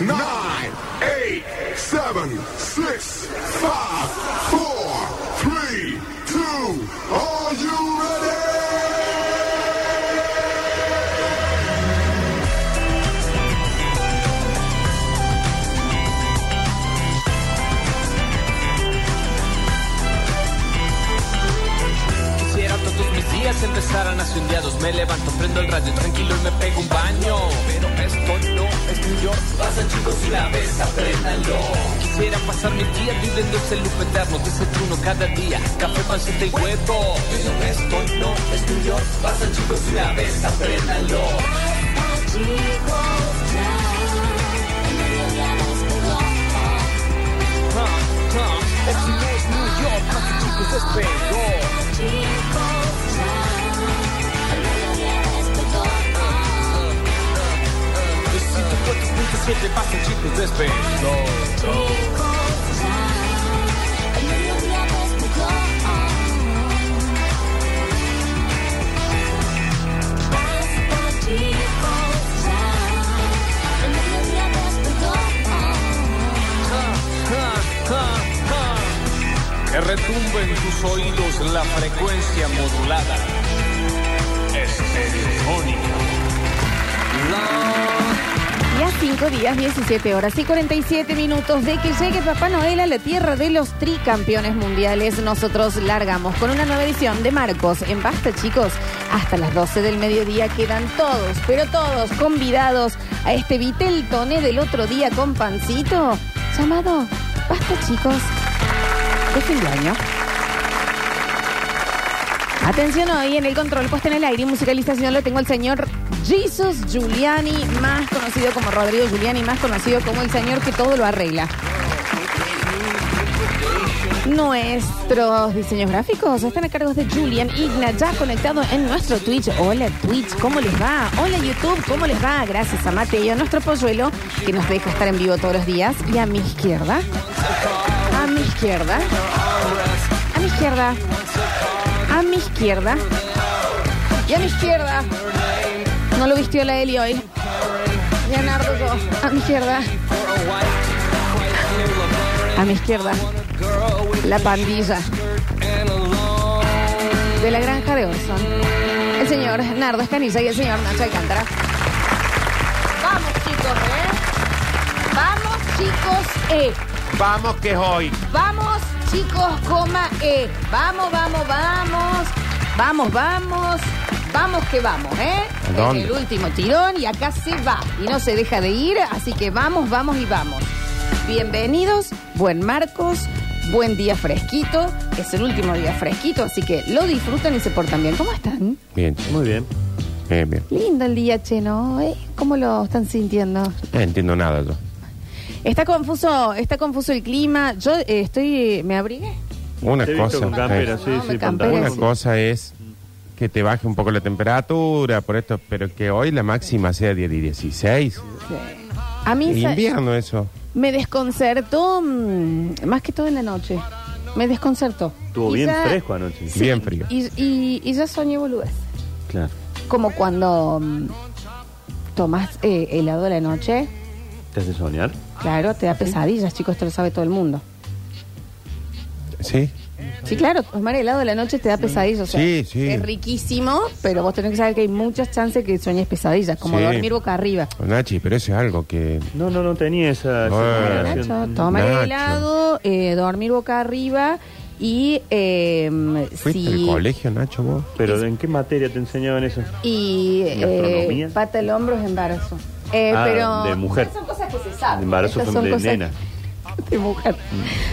nine, eight, seven, six, five, four, three, two. Are you ready? Empezaran así un día dos Me levanto, prendo el radio tranquilo y me pego un baño Pero esto no es New York Pasa chicos y la vez, apréndanlo Quisiera pasar mi día viviendo ese loop eterno Desayuno cada día, café, panceta y huevo. Pero esto no es New York Pasa chicos y la vez, apréndanlo Esto no es New York, pasa chicos, despegó Necesito 4.7 pasa chicos, despegó Que retumbe en tus oídos la frecuencia modulada. Estereofónica. Ya 5 días, 17 horas y 47 minutos de que llegue Papá Noel a la tierra de los tricampeones mundiales. Nosotros largamos con una nueva edición de Marcos en Basta, chicos. Hasta las 12 del mediodía quedan todos, pero todos convidados a este Vitel Toné del otro día con pancito llamado Basta, chicos, de fin año. Atención hoy en el control puesto en el aire y musicalización lo tengo el señor Jesus Giuliani, más conocido como Rodrigo Giuliani, más conocido como el señor que todo lo arregla. Nuestros diseños gráficos están a cargo de Julian Igna, ya conectado en nuestro Twitch. Hola Twitch, ¿cómo les va? Hola YouTube, ¿cómo les va? Gracias a Mateo, nuestro polluelo, que nos deja estar en vivo todos los días. Y a mi izquierda, a mi izquierda, a mi izquierda, a mi izquierda y a mi izquierda. No lo vistió la Eli hoy. Leonardo yo, a mi izquierda. A mi izquierda. La pandilla. De la granja de Orson. El señor Nardo Escanilla y el señor Nacho Alcántara. Vamos, chicos, ¿eh? Vamos, chicos, eh. Vamos que es hoy. Vamos, chicos, coma, eh. Vamos, vamos, vamos. Vamos, vamos. Vamos que vamos, ¿eh? ¿A dónde? En el último tirón y acá se va. Y no se deja de ir, así que vamos, vamos y vamos. Bienvenidos, buen Marcos, buen día fresquito. Es el último día fresquito, así que lo disfrutan y se portan bien. ¿Cómo están? Bien, che. Muy bien. bien, bien. Lindo el día, che, ¿no? ¿Eh? ¿Cómo lo están sintiendo? No entiendo nada yo. Está confuso, está confuso el clima. Yo eh, estoy, me abrigué. Una Te he visto cosa, con campera, sí, No, sí, me campera, una sí. cosa es que te baje un poco la temperatura, por esto, pero que hoy la máxima sea de 16. A mí sa- Invierno eso. me desconcertó, mm, más que todo en la noche. Me desconcertó. Estuvo bien ya- fresco anoche. Sí, Bien frío. Y, y- y ya soñé boludez. Claro. Como cuando mm, tomas eh, helado de la noche, ¿Te hace soñar? Claro, te da pesadillas, chicos, esto lo sabe todo el mundo. ¿Sí? Sí, claro, tomar helado de la noche te da pesadillas. O sea, Sí, sí. Es riquísimo, pero vos tenés que saber que hay muchas chances que sueñes pesadillas, como Sí. dormir boca arriba. Nachi, pero eso es algo que... No, no, no tenía esa, esa Bueno. combinación. Nacho, tomar Nacho. helado, eh, dormir boca arriba y eh, ¿Fuiste si- al colegio, Nacho, vos? Pero ¿en qué materia te enseñaban eso? y eh, ¿Gastronomía? pata el hombro es embarazo. Eh, Ah, pero de mujer. Son cosas que se saben. De embarazo Estas fue son de cosas nena. de mujer.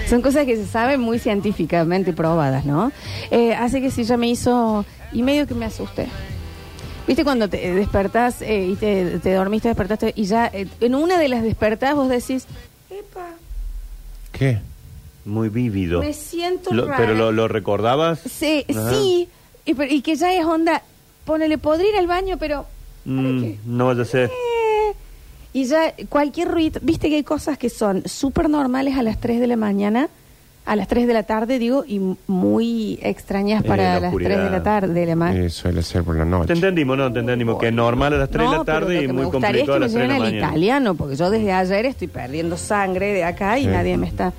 Son cosas que se saben muy científicamente probadas, ¿no? Eh, así que sí, ya me hizo... Y medio que me asusté. ¿Viste cuando te despertás eh, y te, te dormiste, despertaste y ya eh, en una de las despertadas vos decís, epa, ¿Qué? Muy vívido. me siento Lo- rara. ¿Pero lo, lo recordabas? Sí, Ajá. sí. Y, pero- y que ya es onda, ponele, podría ir al baño, pero... ¿para Mm, qué? no vaya a ser. Y ya cualquier ruido, viste que hay cosas que son súper normales a las 3 de la mañana, A las 3 de la tarde, digo, y muy extrañas Eh, para la las oscuridad. 3 de la tarde, la ma- Eh, suele ser por la noche. Te entendimos, ¿no? Te entendimos. Que es normal a las 3 de la pero tarde y que muy me gustaría es complicado que a me las 3 de lleven la al mañana. italiano, porque yo desde ayer estoy perdiendo sangre de acá y Sí. nadie me está...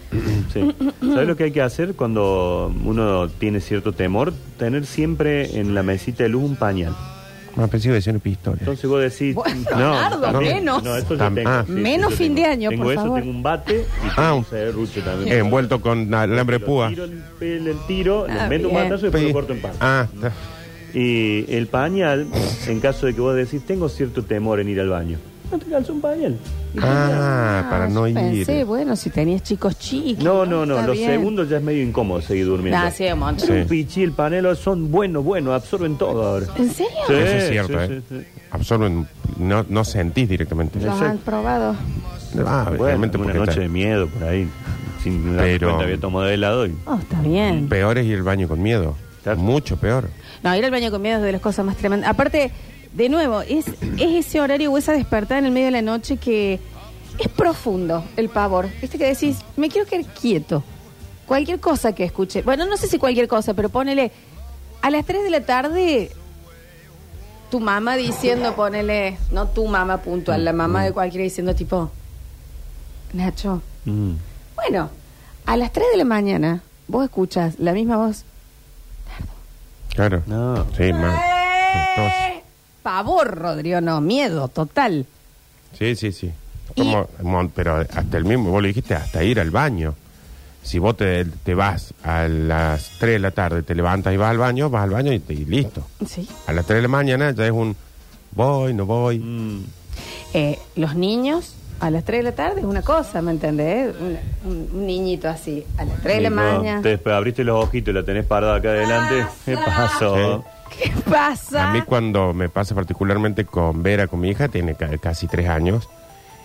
Sí. ¿Sabes lo que hay que hacer cuando uno tiene cierto temor? Tener siempre en la mesita de luz un pañal. Me pensé que iba a decir una pistola. Entonces vos decís... Bueno, Nardo, también. menos. No, eso yo Tam- tengo. ah. Menos yo fin tengo. de año, Tengo por eso, favor. tengo un bate y Ah, tengo un- un serrucho también. Eh, envuelto con alambre Lo púa. Tiro el, el- el tiro, Ah, le meto un bien. batazo y después lo corto en parte. Ah, está. Y el pañal, en caso de que vos decís, tengo cierto temor en ir al baño. No te calzo un pañal. Ah, para no yo ir. Pensé, bueno, si tenías chicos chicos. No, no, no. Está Los bien. segundos ya es medio incómodo seguir durmiendo. Ah, sí, un montón. Sí. pichi, el panelo son buenos, buenos, absorben todo ahora. ¿En serio? Sí, Eso es cierto, sí, ¿eh? sí, sí. Absorben, no, no sentís directamente. ¿Los han probado? Ah, Bueno, realmente una porque noche está- de miedo por ahí. Sin darme Pero- cuenta había tomado helado y... Oh, está bien. Peor es ir al baño con miedo. Claro. Mucho peor. No, ir al baño con miedo es de las cosas más tremendas. Aparte, de nuevo, es, es ese horario o esa despertada en el medio de la noche que es profundo el pavor. Viste que decís, me quiero quedar quieto. Cualquier cosa que escuche. Bueno, no sé si cualquier cosa, pero ponele a las 3 de la tarde tu mamá diciendo, ponele, no tu mamá puntual, la mamá de cualquiera diciendo tipo, Nacho, Mm. bueno, a las 3 de la mañana vos escuchas la misma voz. Claro. No. Sí, mal. Tos. ¡Eh! Pavor, Rodrigo, no, miedo total. Sí, sí, sí. Como- mon- pero hasta el mismo, vos lo dijiste, hasta ir al baño. Si vos te, te vas a las 3 de la tarde, te levantas y vas al baño, vas al baño y, te- y listo. Sí. A las 3 de la mañana ya es un voy, no voy. Mm. Eh, los niños a las 3 de la tarde es una cosa, ¿me entendés? Un, niñito así, a las 3 de la mañana. Te después abriste los ojitos y la tenés parada acá adelante. ¿Qué pasó? ¿Qué pasa? A mí cuando me pasa particularmente con Vera, con mi hija, tiene ca- casi 3 años,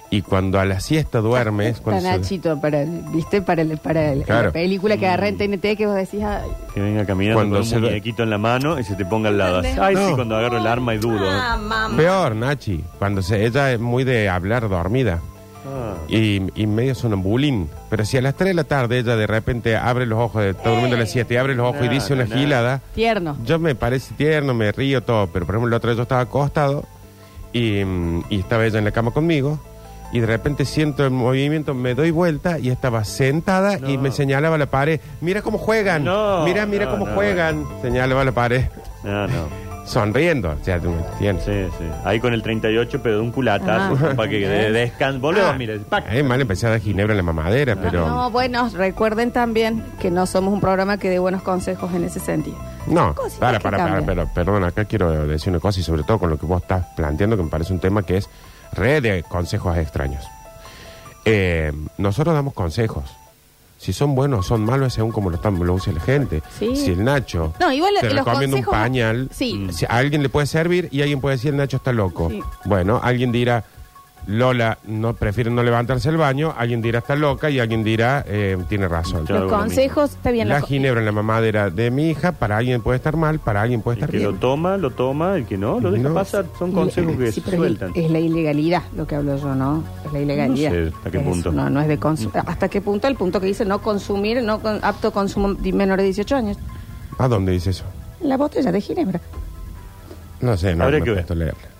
y cuando a la siesta duermes... Está cuando se- Nachito para, el- ¿viste? Para, el- para el- Claro. la película que agarré en TNT que vos decís, ay, Que venga caminando Cuando con se un lo- muñequito en la mano y se te ponga al lado. ¿Entendés? Ay, sí, No. cuando agarro el arma y duro. ah, mamá. Peor, Nachi, cuando se, ella es muy de hablar dormida. Ah. y, y medio sonambulín. Pero si a las 3 de la tarde ella de repente abre los ojos, está durmiendo a las 7 y abre los ojos y No, dice no, una no. gilada, Tierno. yo me parece tierno, me río todo. Pero por ejemplo, la otra vez yo estaba acostado y, mm, y estaba ella en la cama conmigo. Y de repente siento el movimiento, me doy vuelta y estaba sentada y No. me señalaba a la pared. Mira cómo juegan. No, mira, mira no, cómo no, juegan. Señalaba a la pared. No, no. Sonriendo. O sea, tú me entiendes. Sí, sí. Ahí con el 38, pero de un culatazo Ah. para que de, descanse. Volvemos, Ah, mire. pac. mal empecé a dar ginebra en la mamadera, pero... No, bueno, recuerden también que no somos un programa que dé buenos consejos en ese sentido. No, Cositas para, que para, para, cambian. pero perdón, acá quiero decir una cosa y sobre todo con lo que vos estás planteando, que me parece un tema que es re de consejos extraños. Eh, nosotros damos consejos. Si son buenos o son malos, según como lo, están, lo usa la gente. Sí. Si el Nacho No, igual te los recomienda un pañal, Sí. si a alguien le puede servir y alguien puede decir el Nacho está loco. Sí. Bueno, alguien dirá, Lola no prefiere no levantarse el baño, alguien dirá está loca y alguien dirá eh, tiene razón. Yo hago Los lo consejos, está bien. La ginebra en la mamadera de mi hija, para alguien puede estar mal, para alguien puede El estar que bien. lo toma, lo toma. El que no, lo deja No. pasar. Son consejos que Sí, se pero sueltan. Es la ilegalidad lo que hablo yo, ¿no? Es la ilegalidad. No sé hasta qué Es punto. No, no es de consu- ¿Hasta qué punto? El punto que dice no consumir, no con- apto consumo de menores de 18 años. ¿A dónde dice eso? La botella de ginebra. No sé, no Habría me que he ver. puesto a leerla.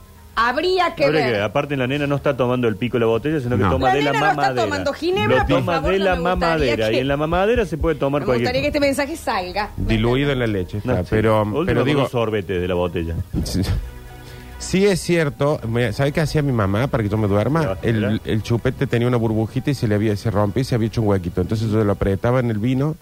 Habría que Habría ver. que- aparte la nena no está tomando el pico de la botella, sino que No. toma La de la nena no está mamadera. tomando ginebra, lo por toma favor, de no la me gustaría mamadera. que- Y en la mamadera se puede tomar Me cualquier gustaría que este mensaje salga. Diluido en la leche, está, No, sí. pero, Último pero con digo, un sorbete de la botella. sí es cierto, me- ¿sabe qué hacía mi mamá para que yo me ¿La duerma? El, el chupete tenía una burbujita y se le había, se rompía y se había hecho un huequito. Entonces yo lo apretaba en el vino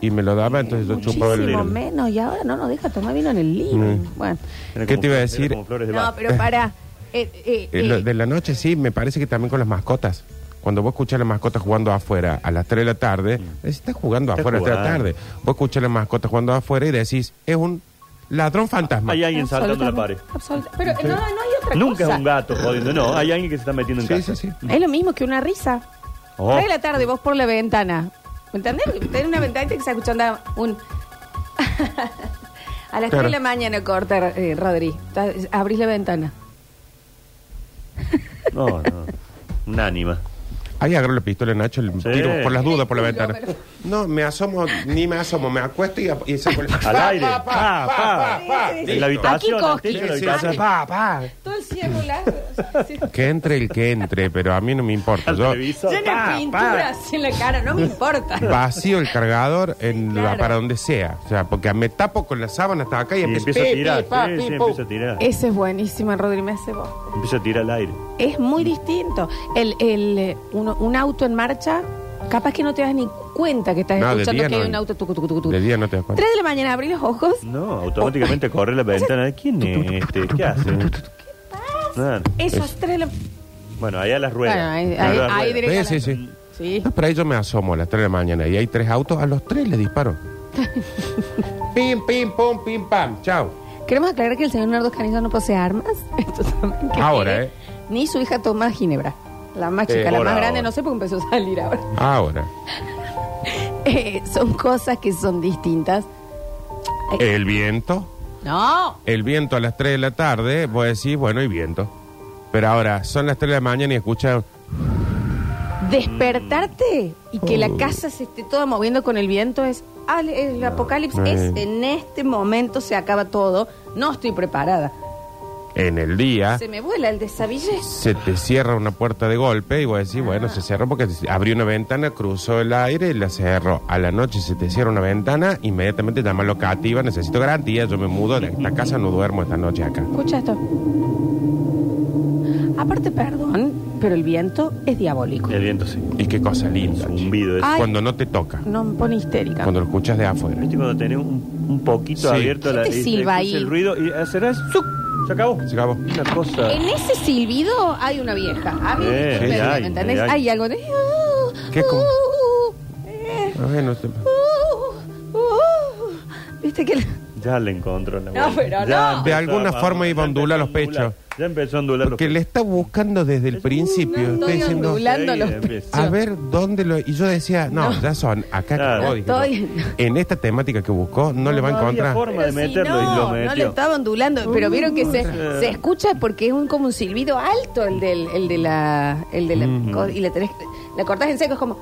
y me lo daba, entonces yo chupaba el Muchísimo vino. menos. Y ahora no nos deja tomar vino en el. Mm. Bueno. Era ¿Qué como te iba a decir? como flores de No, Bach. pero para. Eh, eh, Eh, lo- eh, de la noche sí, me parece que también con las mascotas. Cuando vos escuchas a las mascotas jugando afuera a las 3 de la tarde, decís, está jugando Está afuera a las 3 de la tarde. Vos escuchas a las mascotas jugando afuera y decís, es un ladrón fantasma. Hay alguien saltando la pared. absolutamente- absoluta- Pero no, no hay otra Nunca cosa. es un gato jodiendo, no. Hay alguien que se está metiendo en Sí, casa. sí, sí. Es lo mismo que una risa. Oh. Tres de la tarde, vos por la ventana. ¿Me entendés? Tenés una ventana que está escuchando un. a las 3 Claro. de la mañana corta, eh, Rodri. Abrís la ventana. No, no. Un ánima. Ahí agarro la pistola Nacho, le Sí. tiro por las dudas por la ventana. No, me asomo, ni me asomo, me acuesto y, y saco el... Al aire. Pa, pa. En la habitación, Aquí al cosquillas. techo de la Sí, sí, habitación. sí, pa, pa. Todo el cielo la... sí. Que entre el que entre, pero a mí no me importa. Al Yo televisor. Llena Pa, de pintura pa. así en la cara, no me importa. vacío el cargador en la- claro. para donde sea. O sea, porque me tapo con la sábana hasta acá y, Y empiezo a tirar. pi, pa, Sí, pi, sí, pu. empieza a tirar. Ese es buenísimo, Rodri, me hace vos. Empieza a tirar al aire. Es muy distinto. El, el, eh, uno- un auto en marcha, capaz que no te das ni cuenta que estás No, de escuchando día que hay un auto tucu, tucu, tucu, tucu. De día no te das cuenta. Tres de la mañana abrí los ojos. No, automáticamente corre la ventana. ¿Quién es este? ¿Qué hace? Nada. Eso es tres de la... Bueno, allá las ruedas. Bueno, ahí- Allá ahí- las ahí ruedas. directo. Sí, sí, sí. Sí. No, pero ahí yo me asomo a las 3 de la mañana y hay tres autos, a los tres les disparo. pim, pim, pum, pim, pam, chao. Queremos aclarar que el señor Nardo Canizo no posee armas. Esto también que Ahora. ¿eh? Ni su hija toma ginebra. La más chica, Eh, la más grande, ahora. no sé por qué empezó a salir ahora. Ahora. Eh, son cosas que son distintas. El viento, No. el viento a las 3 de la tarde, vos decís, bueno, hay viento. Pero ahora, son las 3 de la mañana y escuchan... Despertarte y que Oh. la casa se esté toda moviendo con el viento es. ah, El apocalipsis Eh. es en este momento se acaba todo. No estoy preparada. En el día Se me vuela el desabillé. se te cierra una puerta de golpe y vos decís, bueno, se cerró porque abrió una ventana, cruzó el aire y la cerró. A la noche se te cierra una ventana, inmediatamente llama locativa, necesito garantía, yo me mudo de esta casa, no duermo esta noche acá. Escucha esto. Aparte, perdón, pero el viento es diabólico. El viento sí. Y qué cosa linda. Un zumbido ese. Ay. Cuando no te toca, No me pone histérica. cuando lo escuchas de afuera. ¿Viste cuando tenés un, un poquito Sí. abierto ¿Qué la, te silba escuchas ahí? el ruido y hacerás ¡zuc! Se acabó. Se acabó. Una cosa. En ese silbido hay una vieja. A mí, Eh, me- sí, me- hay, ¿me entendés? hay. Hay algo de. ¿Qué es como? Uh, eh, Ah, bueno, se- uh, uh. Viste que. Ya le encontró la No, vuelta. pero Ya no. empezó De alguna a- forma iba a ondular empezó los pechos. Ya empezó a ondular Porque los le pechos. está buscando desde el principio. Está estoy diciendo, ondulando Sí, los empieza. pechos. a ver dónde lo. Y yo decía, no, No. ya son. Acá Claro. acabó, dije, no. Estoy- En esta temática que buscó, no, le va a había encontrar. forma de Pero si meterlo y lo no, metió. no le estaba ondulando, pero vieron que se, Uh. se escucha porque es un como un silbido alto el del, el de la, el de la co- y le tenés, la cortás en seco es como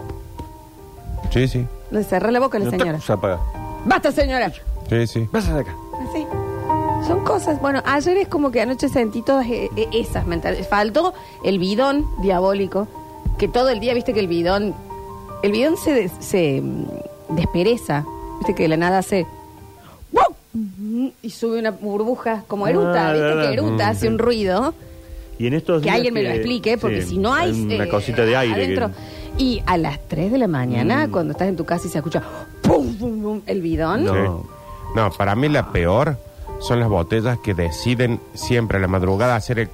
Sí, sí. le cerrá la boca a la No, señora. Se apaga. Basta señora. Sí, sí. Vas de acá. Así. Son cosas. Bueno, ayer es como que anoche sentí todas eh, eh, esas mentales. Faltó el bidón diabólico, que todo el día, viste que el bidón, el bidón se, des- se mm, despereza, viste que de la nada hace ¡wow! y sube una burbuja como eruta, Ah, viste verdad. que eruta hace un ruido. Y en estos Que días alguien me lo explique, porque sí, si no hay, una eh, cosita de aire. que- adentro. Y a las 3 de la mañana, Mm. cuando estás en tu casa y se escucha ¡pum, pum, pum! el bidón. No. Sí. No, para mí la peor son las botellas que deciden siempre a la madrugada hacer el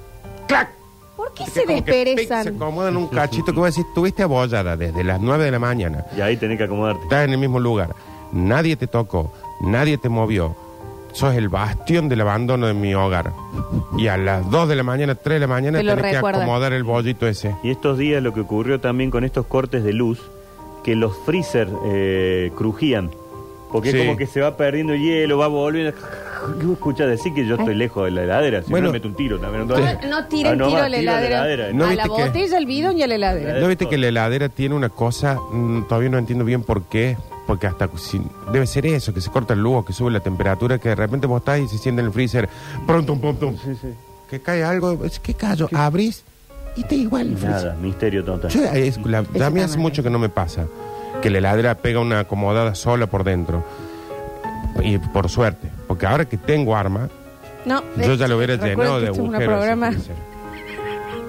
clac. ¿Por qué se como que, pic, desperezan? se acomodan un cachito que vos decís, tuviste abollada desde las 9 de la mañana. Y ahí tenés que acomodarte. Estás en el mismo lugar. Nadie te tocó, nadie te movió. Sos el bastión del abandono de mi hogar. Y a las 2 de la mañana, 3 de la mañana, Te lo tenés que acomodar el bollito ese. Y estos días lo que ocurrió también con estos cortes de luz, que los freezer eh, crujían. Porque Sí. es como que se va perdiendo el hielo, va volviendo. ¿Qué escucha decir que yo estoy lejos de la heladera? Si Bueno. no me meto un tiro también. No, no tiren Ah, no tiro va, a la tiro a la heladera. heladera. No a viste la que- botella, al bidón y a la heladera. ¿No viste que la heladera tiene una cosa, mm, todavía no entiendo bien por qué? Porque hasta si- debe ser eso, que se corta el luz, o que sube la temperatura, que de repente vos estás y se siente en el freezer, pronto, sí. que cae algo, es que callo, abrís y te igual el freezer. Nada, misterio total. Yo, eh, es- la- a mí hace mucho que no me pasa que la heladera pega una acomodada sola por dentro. Y por suerte, porque ahora que tengo arma, No, yo ya lo hubiera llenado de agujeros. programa.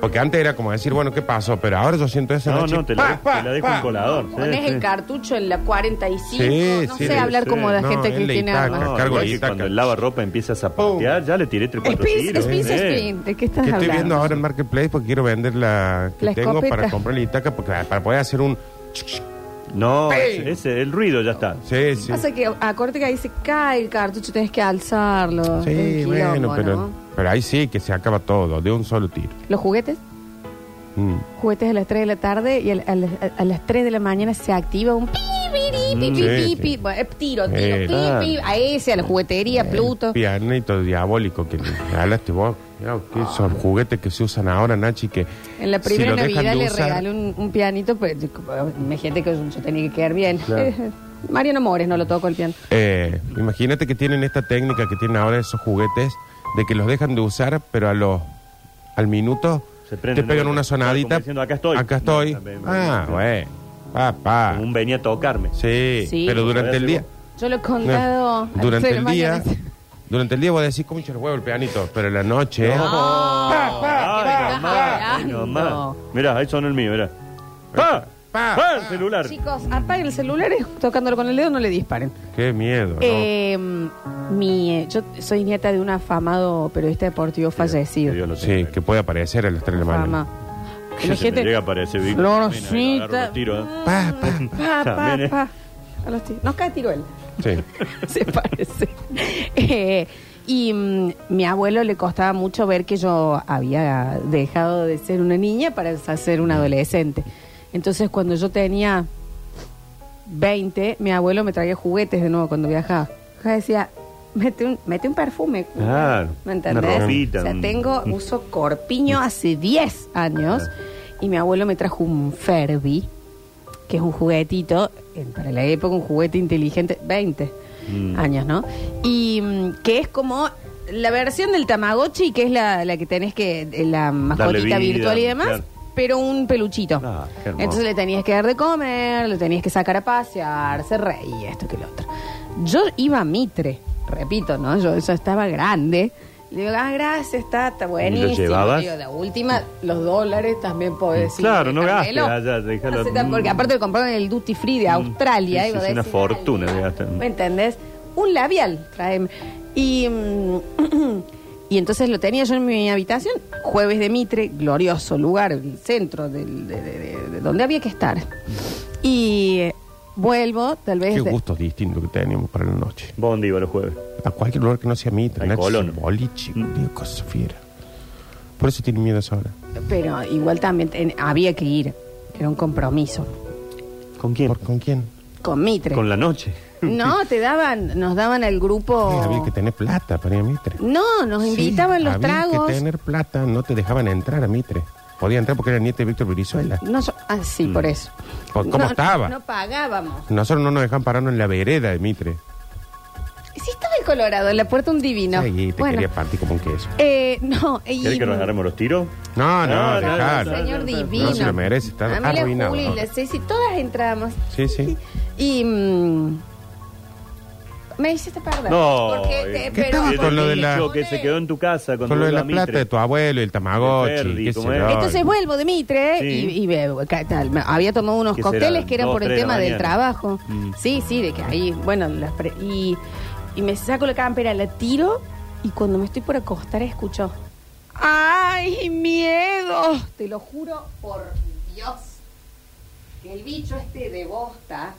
Porque antes era como decir, bueno, ¿qué pasó? Pero ahora yo siento eso. No, Nachi, no, te pa, la, pa, te la dejo pa. un colador. sí, Pones sí. el cartucho en la 45. Sí, no sí, sé sí, hablar sí. como la No, gente que tiene armas. No, Cargo que cuando el lavarropa empieza a zapatear, ya le tiré tres cuatro tiros. ¿De qué estás Que estoy viendo ahora en Marketplace porque quiero vender la que La tengo escopeta. para comprar la itaca porque, para poder hacer un... No, ese, ese- el ruido ya está. Sí, sí. Pasa que acuérdate que ahí se cae el cartucho, tenés que alzarlo. Sí, Es un bueno, quilombo, pero, ¿no? pero ahí sí que se acaba todo, de un solo tiro. Los juguetes, Mm. juguetes a las 3 de la tarde y a, a las- a las 3 de la mañana se activa un pi, pi, pi, pi, Mm, pi, sí, pi, sí. pi. Bueno, eh, tiro, tiro, Eh, pi, ah. pi, a ese, a la juguetería, Pluto. Pianito diabólico que le hablaste vos. Mirá, que esos juguetes que se usan ahora, Nachi, que En la primera Navidad de le usar- regalé un, un pianito, pues imagínate que yo tenía que quedar bien. Mariano Mores no lo tocó el piano. Eh, imagínate que tienen esta técnica que tienen ahora esos juguetes de que los dejan de usar, pero a los al minuto Se te pegan ¿no? una sonadita. Diciendo, "Acá estoy". Acá estoy. Ah, bueno. Papá. Un venía a tocarme. Sí, Sí. pero durante el día. Yo lo he contado. Durante el día. Durante el día vos decís, ¿cómo hincha el huevo el pianito? Pero en la noche. Ay, ¿qué me nomás, estás ay, hablando? nomás. Mirá, ahí sonó el mío, mirá. ¡Pa! Pa, ¡Pa! pa. El celular. Chicos, apaguen el celular y tocándolo con el dedo no le disparen. Qué miedo, ¿no? Eh, mi, eh, yo soy nieta de un afamado periodista deportivo fallecido. Que Dios lo sí, tenga. que puede aparecer a las 3 de la mañana. Que se me llega a aparecer Víctor. Florcita. Agarro los tiros, ¿eh? Pa, pa. Pa, pa, También, ¿eh? pa. A los tiros. Nos cae tiro él. Sí. Se parece. Eh, y mm, mi abuelo le costaba mucho ver que yo había dejado de ser una niña para ser una adolescente. Entonces, cuando yo tenía 20, mi abuelo me traía juguetes de nuevo cuando viajaba. Yo decía, mete un, mete un perfume. Claro, ¿Me una entendés? ropita, o sea, un- tengo, uso corpiño hace 10 años y mi abuelo me trajo un Ferbi, que es un juguetito, eh, para la época un juguete inteligente, 20 Mm. años, ¿no? Y mm, que es como la versión del Tamagotchi, que es la, la que tenés que, eh, la mascotita vida, virtual y demás, claro. pero un peluchito. Ah, qué hermoso. Entonces le tenías que dar de comer, le tenías que sacar a pasear, se reía, esto que lo otro. Yo iba a Mitre, repito, ¿no? Yo eso estaba grande. Le digo, ah, gracias, está, está buenísimo. llevabas? Digo, la última, los dólares también podés decir. Claro, no gastes allá, déjalo. Porque aparte lo compraron en el Duty Free de Australia. sí, y es una fortuna dale, de gastar. ¿Me entendés? Un labial, tráeme. Y, mm, y entonces lo tenía yo en mi habitación, jueves de Mitre, glorioso lugar, el centro del- de, de- de- de donde había que estar. Y eh, vuelvo, tal vez. Qué de- gustos distintos que tenemos para la noche. ¿Vos dónde iba los jueves? A cualquier lugar que no sea Mitre, Al Nachi, Colón. boliche, Mm. digo, cosa fiera. Por eso tiene miedo ahora. Pero igual también ten- había que ir. Era un compromiso. ¿Con quién? ¿Por, ¿Con quién? Con Mitre. Con la noche. No, te daban, nos daban el grupo. Sí, había que tener plata para ir a Mitre. No, nos Sí, invitaban los había tragos. que tener plata, no te dejaban entrar a Mitre. Podía entrar porque era nieta de Víctor Brizuela. No, so- ah, sí, por eso. ¿Cómo cómo No, estaba? No pagábamos. Nosotros no nos dejaban pararnos en la vereda de Mitre. Sí, estaba el Colorado, en la puerta un divino. Sí, te bueno, quería partir como un queso. eh, no, y- ¿Querés que nos agarremos los tiros? No, no, No, no, dejalo. no, Señor no, divino. No se lo merece, está A mí la arruinado. Juli la Ceci, todas entramos. Sí, sí. Y. mm, me hiciste perder. No, Porque eh, te- ¿qué pero- tal con lo de la- Dicho que se quedó en tu casa cuando Con lo de la plata Mitre. de tu abuelo y el tamagotchi. De Ferdi, qué ¿cómo sé es? yo. Entonces vuelvo de Mitre Sí. y, y. Me- había tomado unos ¿Qué cócteles será? que eran Dos, por el tres de la tema del mañana. trabajo. Mm. Sí, sí, de que ahí, bueno, las pre- y, y me saco la campera, la tiro y cuando me estoy por acostar escucho, ¡ay, miedo! Te lo juro por Dios, que el bicho este de bosta,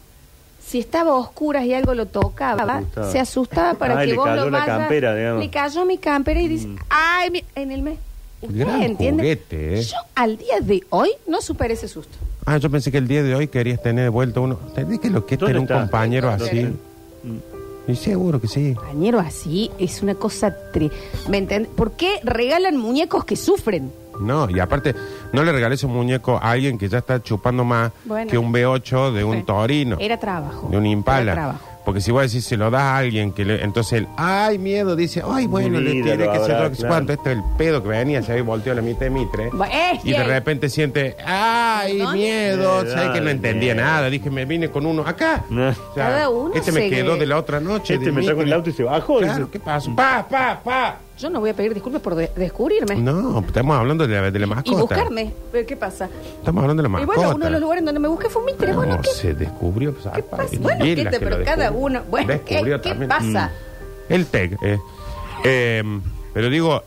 si estaba a oscuras y algo lo tocaba, Se asustaba. se asustaba para Ay, que le vos cayó lo la vayas- campera, digamos. Le cayó mi campera y dice, Mm. ¡ay, mi-". en el mes! ¿Ustedes Gran entienden? juguete, ¿eh? Yo al día de hoy no superé ese susto. Ah, yo pensé que el día de hoy querías tener de vuelta uno. ¿Entendés que lo que es ¿Dónde tener un está? compañero ¿Dónde así? Y seguro que sí. Compañero así es una cosa... tri- ¿Me entiendes? ¿Por qué regalan muñecos que sufren? No, y aparte, no le regales un muñeco a alguien que ya está chupando más Bueno. que un B8 de un Bueno, torino, Era trabajo. de un Era impala. trabajo. Porque si vos decís, se lo das a alguien que le, entonces él, ay, miedo, dice, ay, bueno, Mi le vida lo que se habrá, lo que sé claro. cuánto, este es el pedo que venía, se había volteado la mitad de Mitre. Bu- eh, Y de bien. repente siente, ay, Perdón. miedo, Eh, sabes que no entendía miedo. nada, dije, me vine con uno acá. No. O sea, Cada uno este me se- quedó de la otra noche. Este de me trajo Mitre. el auto y se bajó. Claro, dice. ¿qué pasó? Pa, pa, pa. Yo no voy a pedir disculpas por de- descubrirme. No, estamos hablando de la, de la y mascota. buscarme. ¿Pero qué pasa? Estamos hablando de la Y mascota. bueno, uno de los lugares donde me busqué fue un Mitre. Bueno, No, ¿qué, se descubrió. pues, qué apa, pasa? y Bueno, ¿qué te- que lo pero cada descubrió. uno... Bueno, ¿qué, Descubrió qué también. pasa? Mm. El TEC. eh. Eh, pero digo, Es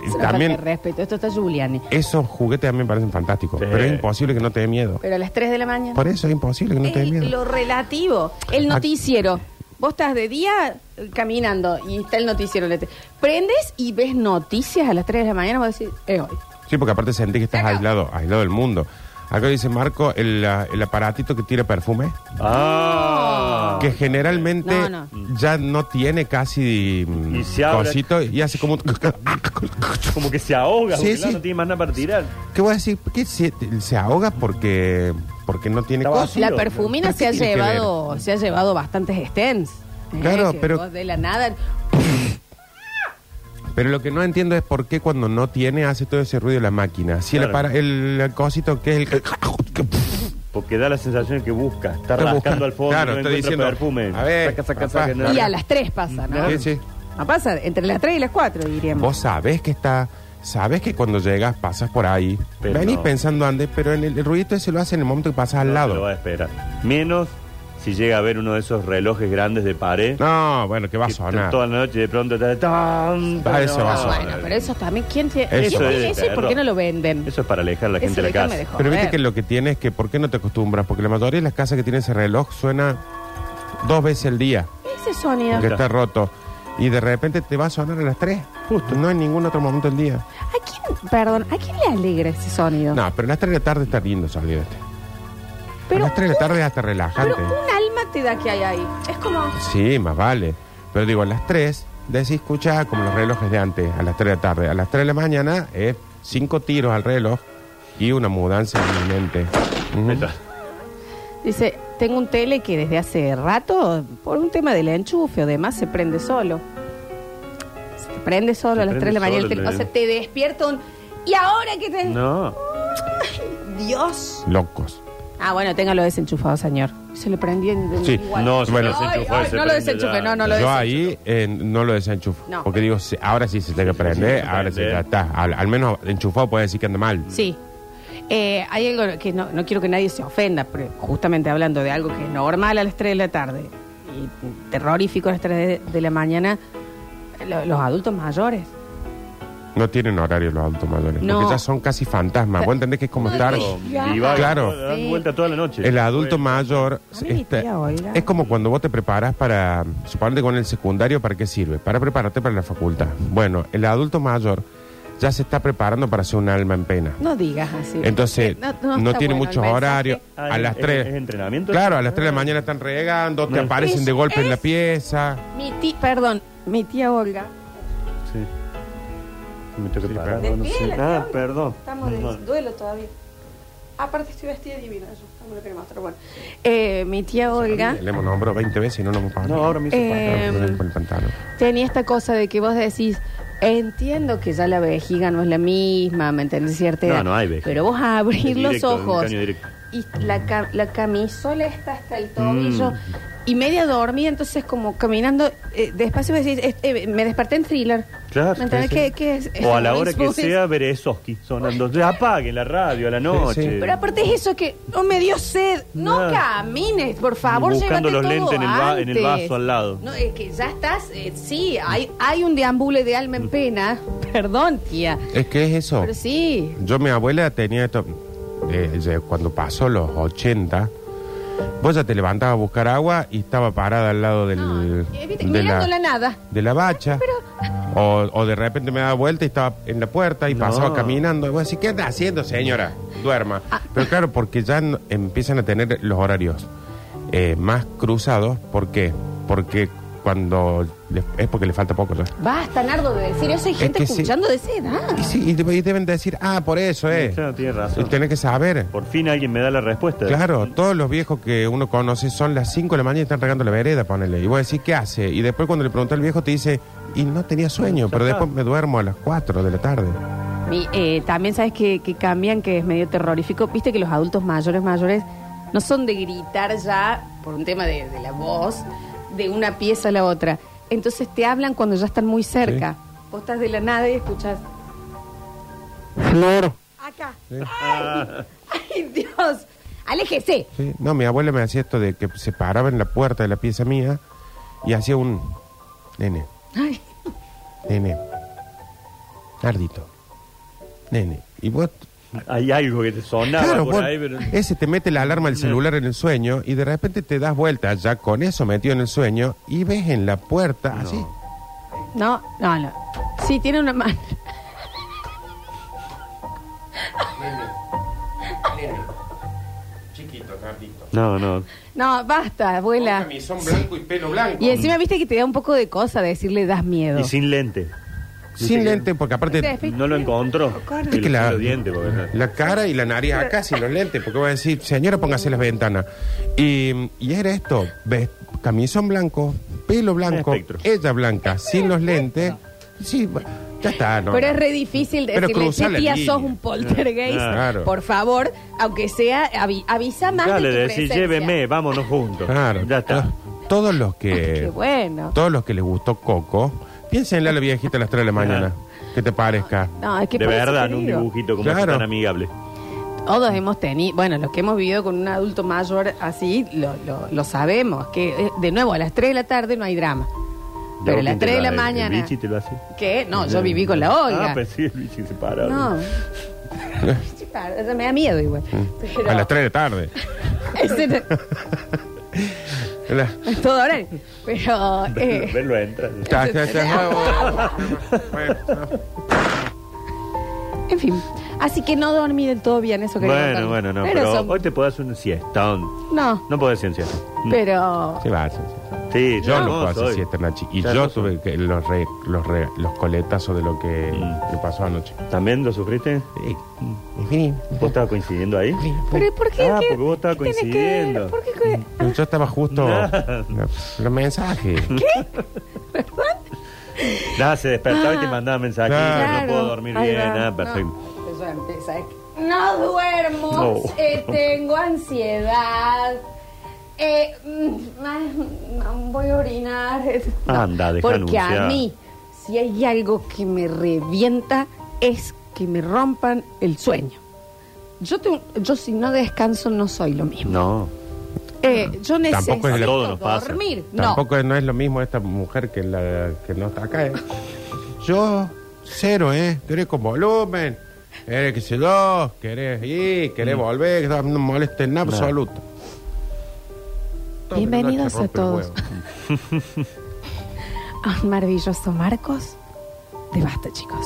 una falta de también respeto. Esto está Giuliani. esos juguetes también me parecen fantásticos. Sí. Pero es imposible que no te dé miedo. Pero a las 3 de la mañana. Por eso es imposible que no te dé Es miedo. lo relativo. El noticiero. Vos estás de día eh, caminando y está el noticiero. Le te- Prendes y ves noticias a las 3 de la mañana. Vos decís, es hoy. Sí, porque aparte sentí que estás aislado, aislado del mundo. Acá dice Marco, el, ah, el aparatito que tira perfume. Ah. Que generalmente No, no. ya no tiene casi mm, Y se abre- cosito y hace como un... Como que se ahoga, Sí, porque sí. no tiene más nada para tirar. ¿Qué voy a decir? ¿Qué se, se ahoga porque porque no tiene vacío. La perfumina ¿Pero se ha llevado, se ha llevado bastantes stents. ¿eh? Claro, Que pero- vos de la nada. Pero lo que no entiendo es por qué cuando no tiene hace todo ese ruido la máquina. Si el, Claro. apara- el, el cosito que es el... Porque da la sensación que busca. Está Está rascando buscando. al fondo, Claro, no está encuentra diciendo, perfume. a ver, saca, saca, papá. saca, nada. Y a las 3 pasa, ¿no? Sí, sí. No pasa, entre las 3 y las 4 diríamos. Vos sabés que está... Sabés que cuando llegas pasas por ahí. Pero venís no. pensando antes, pero en el, el ruidito ese lo hace en el momento que pasas al lado. lo va a esperar. Menos si llega a ver uno de esos relojes grandes de pared. No, bueno, que va a que sonar. Toda la noche de pronto te tan, Ah, eso va a sonar. bueno, pero eso también, ¿quién tiene? Eso ¿quién es tiene de eso y por qué no lo venden? Eso es para alejar a la Eso gente de la casa. de joder. Pero viste que lo que tiene es que ¿por qué no te acostumbras? Porque la mayoría de las casas que tienen ese reloj suena dos veces al día, Ese sonido. que está roto. Y de repente te va a sonar a las tres. Justo. No en ningún otro momento del día. ¿A quién, perdón, ¿a quién le alegra ese sonido? No, pero a las tres de la tarde está lindo salir este. pero a las tres de la tarde es hasta pero relajante. un alma te da que hay ahí. Es como. Sí, más vale. Pero digo, a las tres decís, escucha como los relojes de antes, a las tres de la tarde. A las tres de la mañana es cinco tiros al reloj y una mudanza inminente. Ujú. Ahí está. Dice, tengo un tele que desde hace rato, por un tema del enchufe o demás, se prende solo. Se te prende solo Se a las 3 de la prende mañana. el solo, tele. O sea, te despierta un... ¿Y ahora qué te...? No. Dios. Locos. Ah, bueno, téngalo desenchufado, señor. Se le prendió en, Sí. No, se Bueno. lo desenchufó Ay, y ay, se no lo prende desenchufe, ya. no, no lo Yo desenchufe. ahí eh, no lo desenchufo. No. Porque digo, se- ahora sí se tiene que prender, ahora sí ya está. Al, al menos enchufado puede decir que anda mal. Sí. Eh, hay algo que no, no quiero que nadie se ofenda, pero justamente hablando de algo que es normal a las 3 de la tarde y terrorífico a las 3 de, de la mañana, lo- los adultos mayores. No tienen horario los adultos mayores. No. Porque ya son casi fantasmas. Vos entendés que es como estar... Claro. Dan vuelta toda la noche. El adulto mayor A mí mi este, tía Olga. es como cuando vos te preparas para, suponete con el secundario, ¿para qué sirve? Para prepararte para la facultad. Bueno, el adulto mayor ya se está preparando para ser un alma en pena. No digas así. Entonces, Eh, no, está tiene bueno muchos horarios. Ah, a ¿es- las es- 3. es entrenamiento? Claro, a las 3 de la mañana están regando, te No. aparecen de golpe en la pieza. Mi tía, perdón, mi tía Olga. Sí. Me tengo que Sí, parar. perdón. no sé. Ah, Olga. perdón. Estamos de No. duelo todavía. Aparte estoy vestida divina, yo no lo quería mostrar. Bueno, eh, mi tía Olga Le hemos nombrado 20 veces y no nos hemos pagado. No, ahora me hizo Eh, el pantalón. tenía esta cosa de que vos decís, entiendo que ya la vejiga no es la misma, ¿me entendés? Cierta No, edad. no hay vejiga. Pero vos abrir Es los un ojos caño directo. y la, ca- la camisola está hasta el tobillo Mm. Y media dormida, entonces como caminando eh, despacio me decís, eh, eh, me desperté en thriller. Claro, ¿Me entendés? sí, sí. ¿Qué, qué es? O a la hora que sea, Berezovsky sonando. Ya Apaguen la radio a la noche. Sí, sí. Pero aparte es eso que no me dio sed. No camines, por favor, Buscando llévate los todo lentes en el va- en el vaso al lado. No, es que ya estás, eh, sí, hay, hay un deambule de alma en pena. Perdón, tía. Es que es eso. Pero sí. Yo, mi abuela tenía esto. eh, cuando pasó los 80, vos ya te levantabas a buscar agua y estaba parada al lado del. No, eh, viste, de, mirando la la, nada. de la bacha. O, o de repente me daba vuelta y estaba en la puerta y No. pasaba caminando. Y vos decís, ¿qué anda haciendo, señora? Duerma. Ah. Pero claro, porque ya no- empiezan a tener los horarios eh, más cruzados. ¿Por qué? Porque cuando. le- es porque le falta poco ya. Basta, Nardo, de decir eso. Hay Es gente que sí. escuchando de esa edad. Y, sí, y de- y deben decir, ah, por eso es. Claro, tiene Y razón. tenés que saber. Por fin alguien me da la respuesta. Claro, todos los viejos que uno conoce son las 5 de la mañana y están regando la vereda, ponele. Y vos decís, ¿qué hace? Y después cuando le pregunté al viejo te dice, y no tenía sueño, Ya pero está. después me duermo a las 4 de la tarde. Eh, también sabes que, que cambian, que es medio terrorífico. Viste que los adultos mayores, mayores, no son de gritar ya, por un tema de, de la voz, de una pieza a la otra. Entonces te hablan cuando ya están muy cerca. Vos estás de la nada y escuchas. Flor. Acá. Ah, ¡Ay, Dios! ¡Aléjese! Sí. No, mi abuela me hacía esto de que se paraba en la puerta de la pieza mía y hacía un... Nene, Ay, nene. Ardito. Nene. Y vos... hay algo que te sonaba Claro, por ahí, pero... ese te mete la alarma del celular en el sueño y de repente te das vuelta ya con eso metido en el sueño y ves en la puerta así. no, no, no. Sí, tiene una mano. Chiquito, Carlito. No, no. No, basta, abuela. Camisón blanco y pelo blanco. Y encima viste que te da un poco de cosa decirle das miedo. Y sin lente. Sin lente, porque aparte No lo encontró. Es que la, los dientes, porque- la cara y la nariz acá sin los lentes, porque voy a decir, señora, póngase las ventanas. Y, y era esto, ves, camisón blanco, pelo blanco, Espectro. ella blanca, sin los lentes. Sí, bueno, ya está, ¿no? Pero es re difícil Pero decirle, che, la tía, línea". sos un poltergeist. Claro. Por favor, aunque sea, avi- avisa más Dale, de tu presencia. lléveme, vámonos juntos. Claro. Ya está. Todos los Qué que, bueno. todos los que les gustó Coco, piénsenle a la viejita a las 3 de la mañana. Que te parezca. No, es que De por eso verdad, te no un digo. dibujito como Claro. tan amigable. Todos hemos tenido, bueno, los que hemos vivido con un adulto mayor así, lo, lo- lo sabemos, que eh, de nuevo a las 3 de la tarde no hay drama. Pero a las 3 de la mañana... ¿El bichi te lo hace? ¿Qué? No, yo viví con la Olga. Ah, pensé el bichi. No. Sí, claro, eso me da miedo igual. Pero. A las 3 de la tarde. ese no- La- es todo. Pero... eh, Verlo entra. Ta- ta- ta- Bueno, en fin. Así que no dormí del todo bien, eso quería Bueno, contar. bueno, no. Pero, son- hoy te puedo hacer un siestón. No, No puedo decir un siestón. pero... Sí, va, sí, sí. Sí, Yo no, no, puedo hacer soy. siesta, Nachi. Y Ya yo no soy. tuve que los, re- los, re- los coletazos de lo que Mm. pasó anoche. ¿También lo sufriste? Sí. ¿Vos estabas coincidiendo ahí? ¿Pero por qué? Ah, qué- porque vos estabas qué tenés que- coincidiendo. ¿Por qué? qué- Yo estaba justo. Los, mensajes. Nada, se despertaba y te Ah. mandaba mensajes. Claro. No puedo dormir Ahí bien. va. Ah, perfecto. No, duermo, No. eh, tengo ansiedad. Eh, mm, voy a orinar. Anda, deja Porque a anunciar. mí, si hay algo que me revienta, es que me rompan el sueño. Yo, tengo- yo si no descanso no soy lo mismo. No. Eh, yo necesito Tampoco es lo- Todo nos pasa. dormir. No. Tampoco no es lo mismo esta mujer que la que no está acá. ¿eh? Yo, cero, ¿eh? Querés con volumen. Querés que se yo. Querés ir. Querés volver. que No me moleste en absoluto. Todo Bienvenidos rompe a el todos. huevo. a un maravilloso Marcos de Basta, chicos.